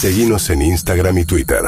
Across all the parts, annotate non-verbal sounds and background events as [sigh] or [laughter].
Seguimos en Instagram y Twitter.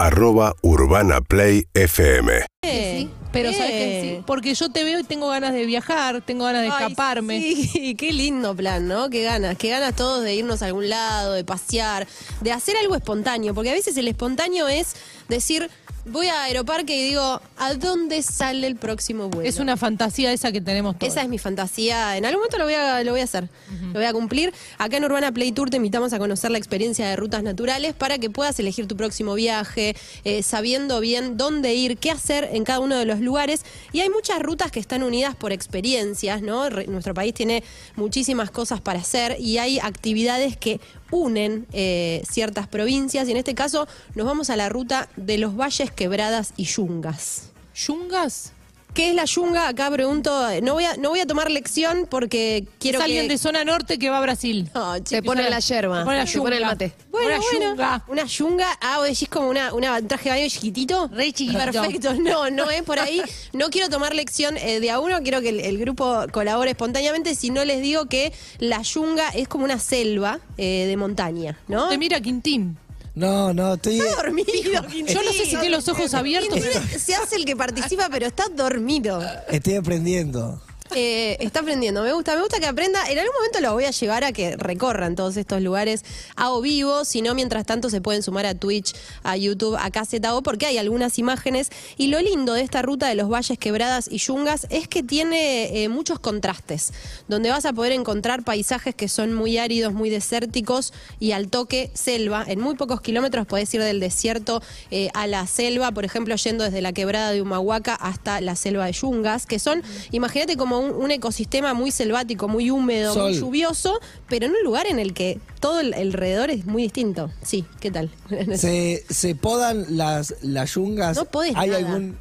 Arroba Urbana Play FM. Sí, Pero ¿sabes qué? Sí, Porque yo te veo y tengo ganas de viajar, tengo ganas de Ay, escaparme. Sí, [laughs] qué lindo plan, ¿no? Qué ganas, qué ganas todos de irnos a algún lado, de pasear, de hacer algo espontáneo, porque a veces el espontáneo es decir, voy a Aeroparque y digo, ¿a dónde sale el próximo vuelo? Es una fantasía esa que tenemos todos. Esa es mi fantasía. En algún momento lo voy a, lo voy a hacer. Lo voy a cumplir. Acá en Urbana Play Tour te invitamos a conocer la experiencia de rutas naturales para que puedas elegir tu próximo viaje, eh, sabiendo bien dónde ir, qué hacer en cada uno de los lugares. Y hay muchas rutas que están unidas por experiencias, ¿no? Re- nuestro país tiene muchísimas cosas para hacer y hay actividades que unen eh, ciertas provincias. Y en este caso nos vamos a la ruta de los valles, quebradas y yungas. ¿Yungas? ¿Qué es la yunga? Acá pregunto, no voy a, no voy a tomar lección porque quiero es alguien que... de zona norte que va a Brasil. No, Se chicos, pone una- la yerba, Se pone la pone el mate. Bueno, Una bueno, yunga. una yunga, ah, vos decís como una, una un traje de baño chiquitito. Re chiquitito. Perfecto, no, no es por ahí. No quiero tomar lección eh, de a uno, quiero que el, el grupo colabore espontáneamente, si no les digo que la yunga es como una selva eh, de montaña, ¿no? Te mira Quintín. No, no, estoy. Está dormido, Quintín. Yo no sé si tiene los ojos abiertos, Quintín se hace el que participa, pero está dormido. Estoy aprendiendo. Eh, está aprendiendo, me gusta, me gusta que aprenda. En algún momento los voy a llevar a que recorran todos estos lugares a o vivo, si no, mientras tanto se pueden sumar a Twitch, a YouTube, a KZO, porque hay algunas imágenes. Y lo lindo de esta ruta de los valles quebradas y yungas es que tiene eh, muchos contrastes, donde vas a poder encontrar paisajes que son muy áridos, muy desérticos y al toque selva. En muy pocos kilómetros podés ir del desierto eh, a la selva, por ejemplo, yendo desde la quebrada de Humahuaca hasta la selva de Yungas, que son, imagínate como un, un ecosistema muy selvático, muy húmedo, muy lluvioso, pero en un lugar en el que todo el alrededor es muy distinto. Sí, ¿qué tal? [laughs] ¿Se, se podan las, las yungas? No podés ¿Hay nada. algún,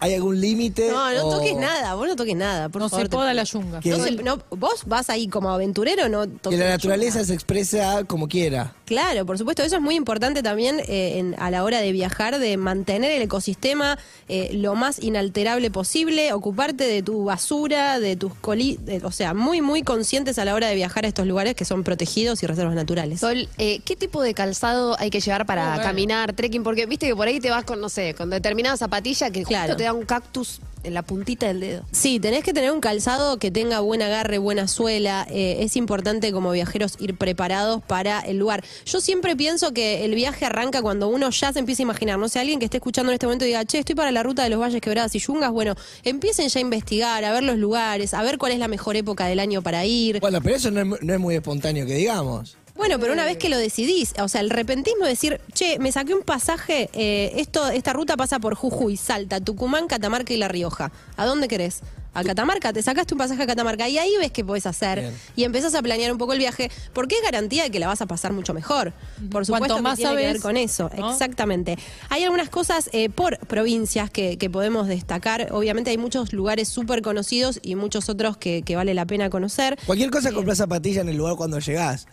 ¿Hay algún límite? No, no o- toques nada, vos no toques nada, por No favor. se te- la yunga. Que- No se- no, vos vas ahí como aventurero, no Que toques la la naturaleza yunga. se expresa como quiera. Claro, por supuesto, eso es muy importante también eh, en- a la hora de viajar, de mantener el ecosistema eh, lo más inalterable posible, ocuparte de tu basura, de tus coli, de- o sea, muy, muy conscientes a la hora de viajar a estos lugares que son protegidos y reservas naturales. Sol, eh, ¿qué tipo de calzado hay que llevar para Oh, bueno. caminar, trekking? Porque viste que por ahí te vas con, no sé, con determinada zapatilla que Claro. justo te da un cactus en la puntita del dedo. Sí, tenés que tener un calzado que tenga buen agarre, buena suela. eh, es importante como viajeros ir preparados para el lugar. Yo siempre pienso que el viaje arranca cuando uno ya se empieza a imaginar. No sé, alguien que esté escuchando en este momento y diga, che, estoy para la ruta de los valles quebradas y yungas. Bueno, empiecen ya a investigar, a ver los lugares, a ver cuál es la mejor época del año para ir. Bueno, pero eso no es, mu- no es muy espontáneo que digamos. Bueno, pero una vez que lo decidís, o sea, el repentismo de decir, che, me saqué un pasaje, eh, esto, esta ruta pasa por Jujuy, Salta, Tucumán, Catamarca y La Rioja. ¿A dónde querés? A Catamarca, te sacaste un pasaje a Catamarca y ahí ves qué podés hacer Bien. y empezás a planear un poco el viaje, porque es garantía de que la vas a pasar mucho mejor. Por supuesto Cuanto que más tiene que ver con eso, ¿no? exactamente. Hay algunas cosas eh, por provincias que, que podemos destacar. Obviamente hay muchos lugares súper conocidos y muchos otros que, que vale la pena conocer. Cualquier cosa comprar zapatilla en el lugar cuando llegás.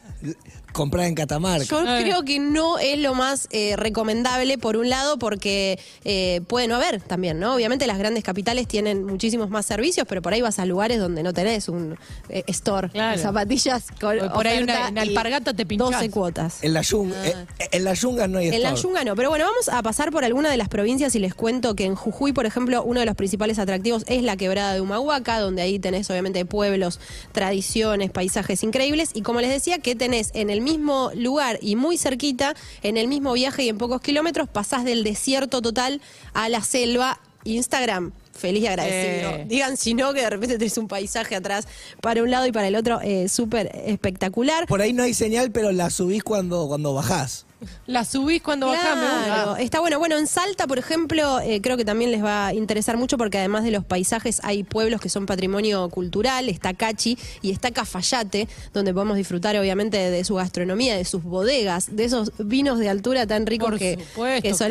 Comprar en Catamarca. Yo creo que no es lo más eh, recomendable, por un lado, porque eh, puede no haber también, ¿no? Obviamente las grandes capitales tienen muchísimos más servicios, pero por ahí vas a lugares donde no tenés un eh, store Claro. de zapatillas con Por- por ahí una- en Alpargata te pinchás. 12 cuotas. En la yunga, eh, en la yunga no hay En la store. Yunga no, pero bueno, vamos a pasar por alguna de las provincias y les cuento que en Jujuy, por ejemplo, uno de los principales atractivos es la quebrada de Humahuaca, donde ahí tenés obviamente pueblos, tradiciones, paisajes increíbles y como les decía que tenés en el mismo lugar y muy cerquita, en el mismo viaje y en pocos kilómetros, pasás del desierto total a la selva. Instagram. Feliz y agradecido. Eh. Digan si no, que de repente tenés un paisaje atrás para un lado y para el otro eh, súper espectacular. Por ahí no hay señal, pero la subís cuando, cuando bajás. La subís cuando bajás, Claro, gusta. está bueno. Bueno, en Salta, por ejemplo, eh, creo que también les va a interesar mucho porque además de los paisajes hay pueblos que son patrimonio cultural. Está Cachi y está Cafayate, donde podemos disfrutar obviamente de, su gastronomía, de sus bodegas, de esos vinos de altura tan ricos Por que,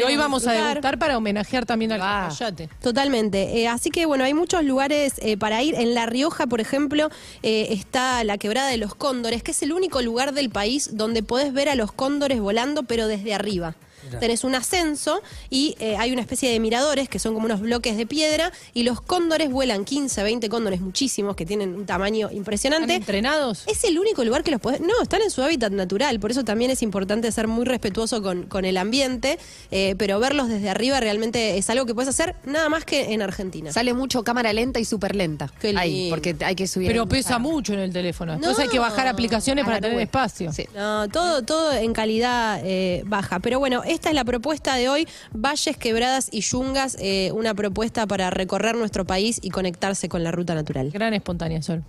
hoy vamos a degustar para homenajear también al Ah. Cafayate. Totalmente. Eh, así que bueno, hay muchos lugares eh, para ir. En La Rioja, por ejemplo, está la quebrada de los cóndores, que es el único lugar del país donde podés ver a los cóndores volando, pero desde arriba. Tenés un ascenso y eh, hay una especie de miradores que son como unos bloques de piedra y los cóndores vuelan 15, 20 cóndores muchísimos que tienen un tamaño ¿Están impresionante. entrenados? Es el único lugar que los podés. No, están en su hábitat natural. Por eso también es importante ser muy respetuoso con, con el ambiente. eh, pero verlos desde arriba realmente es algo que puedes hacer nada más que en Argentina. Sale mucho cámara lenta y súper lenta. Qué Ahí, porque hay que subir. Pero pesa mucho en el teléfono. No. hay que bajar aplicaciones para tener nube. espacio. Sí. No, todo, todo en calidad eh, baja. Pero bueno, esta es la propuesta de hoy. Valles, quebradas y yungas, eh, una propuesta para recorrer nuestro país y conectarse con la ruta natural. Gran espontánea, Sol.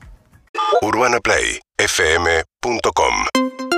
UrbanaPlayFM.com